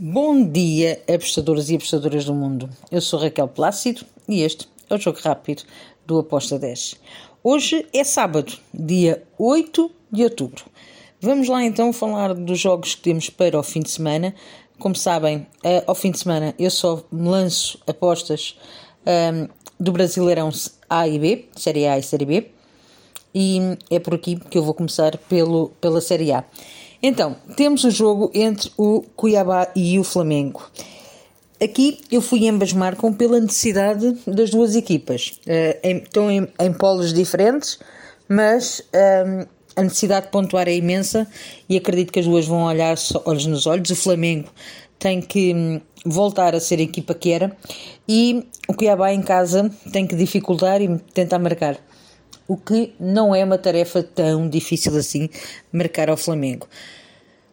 Bom dia, apostadoras e apostadoras do mundo. Eu sou Raquel Plácido e este é o Jogo Rápido do Aposta 10. Hoje é sábado, dia 8 de outubro. Vamos lá então falar dos jogos que temos para o fim de semana. Como sabem, eh, ao fim de semana eu só lanço apostas ehm, do Brasileirão A e B, Série A e Série B, e é por aqui que eu vou começar pelo, pela Série A. Então, temos o jogo entre o Cuiabá e o Flamengo. Aqui eu fui ambas marcam pela necessidade das duas equipas. Uh, estão em, em, polos diferentes, mas um, ehm, a necessidade de pontuar é imensa e acredito que as duas vão olhar olhos nos olhos. O Flamengo tem que hum, voltar a ser a equipa que era e o Cuiabá em casa tem que dificultar e tentar marcar o que não é uma tarefa tão difícil assim marcar ao Flamengo.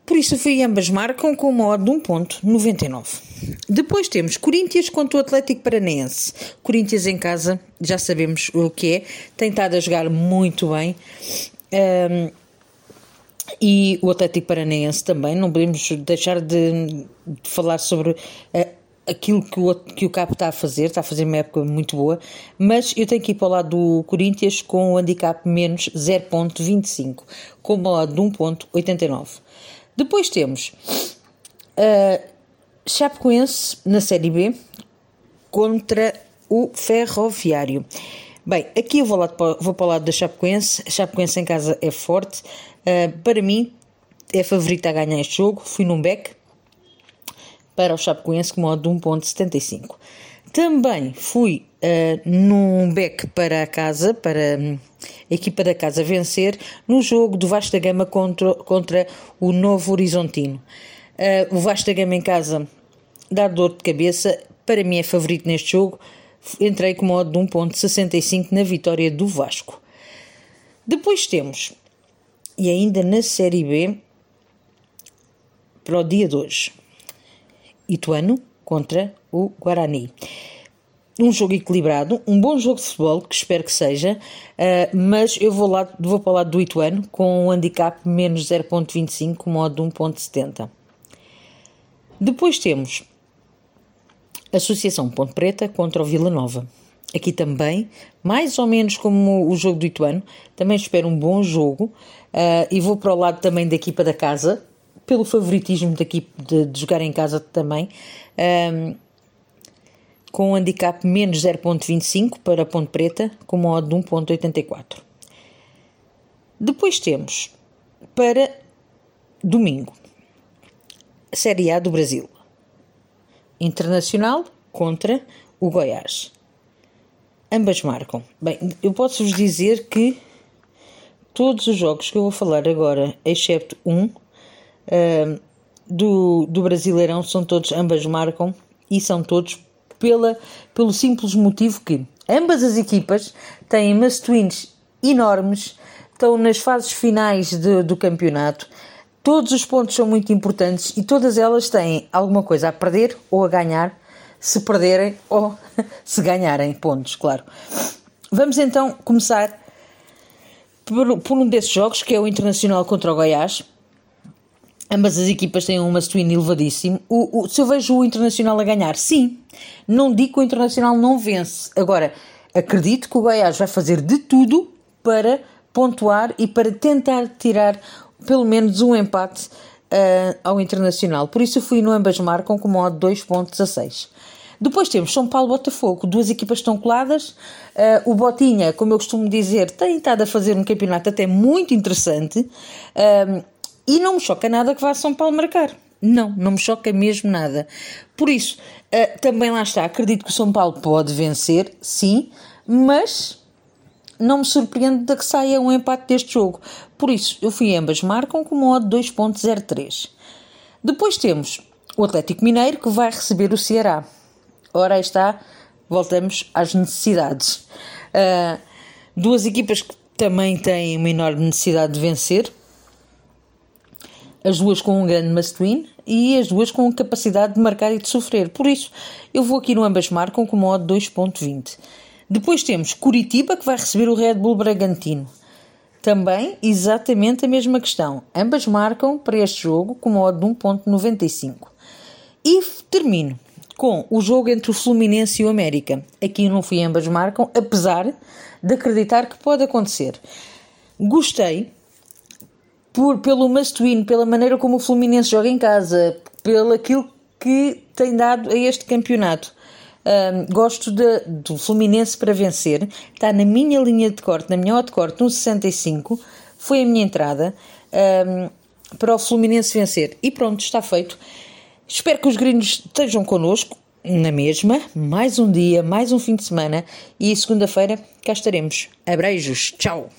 Por isso fui ambas marcam com uma odd de 1.99. Depois temos Corinthians contra o Atlético Paranaense. Corinthians em casa, já sabemos o que é, tem estado a jogar muito bem. Um, e o Atlético Paranaense também, não podemos deixar de, de falar sobre uh, aquilo que o, que o Capo está a fazer, está a fazer uma época muito boa, mas eu tenho que ir para o lado do Corinthians com o handicap menos 0.25, com uma odd de 1.89. Depois temos uh, Chapecoense na Série B contra o Ferroviário. Bem, aqui eu vou, lá, vou para o lado da Chapecoense. A Chapecoense em casa é forte. Uh, para mim, é favorita a ganhar este jogo. Fui num back para o Chapecoense com modo de 1.75. Também fui uh, num back para a casa, para um, equipa da casa vencer, no jogo do Vasta Gama contra, contra o Novo Horizontino. Uh, o Vasta Gama em casa dá dor de cabeça, para mim é favorito neste jogo, entrei com modo de 1.65 na vitória do Vasco. Depois temos, e ainda na Série B, para o dia de hoje, Ituano contra o Guarani. Um jogo equilibrado, um bom jogo de futebol, que espero que seja, uh, mas eu vou, lá, vou para o lado do Ituano com um handicap menos 0.25, modo de 1.70. Depois temos Associação Ponte Preta contra o Vila Nova. Aqui também, mais ou menos como o jogo do Ituano, também espero um bom jogo uh, e vou para o lado também da equipa da casa, pelo favoritismo daqui de, de jogar em casa também, um, com um handicap menos 0.25 para Ponte Preta, com uma odd de 1.84. Depois temos, para domingo, Série A do Brasil. Internacional contra o Goiás. Ambas marcam. Bem, eu posso-vos dizer que todos os jogos que eu vou falar agora, excepto um, uh, do, do Brasileirão são todos, ambas marcam e são todos pela, pelo simples motivo que ambas as equipas têm must-wins enormes, estão nas fases finais de, do campeonato, todos os pontos são muito importantes e todas elas têm alguma coisa a perder ou a ganhar, se perderem ou se ganharem pontos, claro. Vamos então começar por, por um desses jogos, que é o Internacional contra o Goiás. Ambas as equipas têm um must-win elevadíssimo. O, o, se eu vejo o Internacional a ganhar, sim. Não digo que o Internacional não vence. Agora, acredito que o Goiás vai fazer de tudo para pontuar e para tentar tirar pelo menos um empate uh, ao Internacional. Por isso eu fui no ambas marcam com modo 2.16. Depois temos São Paulo-Botafogo, duas equipas estão coladas. Uh, o Botinha, como eu costumo dizer, tem estado a fazer um campeonato até muito interessante. Uh, e não me choca nada que vá São Paulo marcar. Não, não me choca mesmo nada. Por isso, uh, também lá está. Acredito que o São Paulo pode vencer, sim, mas não me surpreende de que saia um empate deste jogo. Por isso, eu fui ambas marcam com uma odd 2.03. Depois temos o Atlético Mineiro que vai receber o Ceará. Ora, aí está, voltamos às necessidades. Uh, duas equipas que também têm uma enorme necessidade de vencer as duas com um grande must-win e as duas com capacidade de marcar e de sofrer. Por isso, eu vou aqui no ambas marcam com modo 2.20. Depois temos Curitiba, que vai receber o Red Bull Bragantino. Também exatamente a mesma questão. Ambas marcam para este jogo com modo de 1.95. E termino com o jogo entre o Fluminense e o América. Aqui não fui ambas marcam, apesar de acreditar que pode acontecer. Gostei por, pelo must win, pela maneira como o Fluminense joga em casa, pelo aquilo que tem dado a este campeonato. Um, gosto de, do Fluminense para vencer. Está na minha linha de corte, na minha hora corte, no 65. Foi a minha entrada um, para o Fluminense vencer. E pronto, está feito. Espero que os gringos estejam connosco na mesma. Mais um dia, mais um fim de semana. E segunda-feira cá estaremos. Abreijos. Tchau.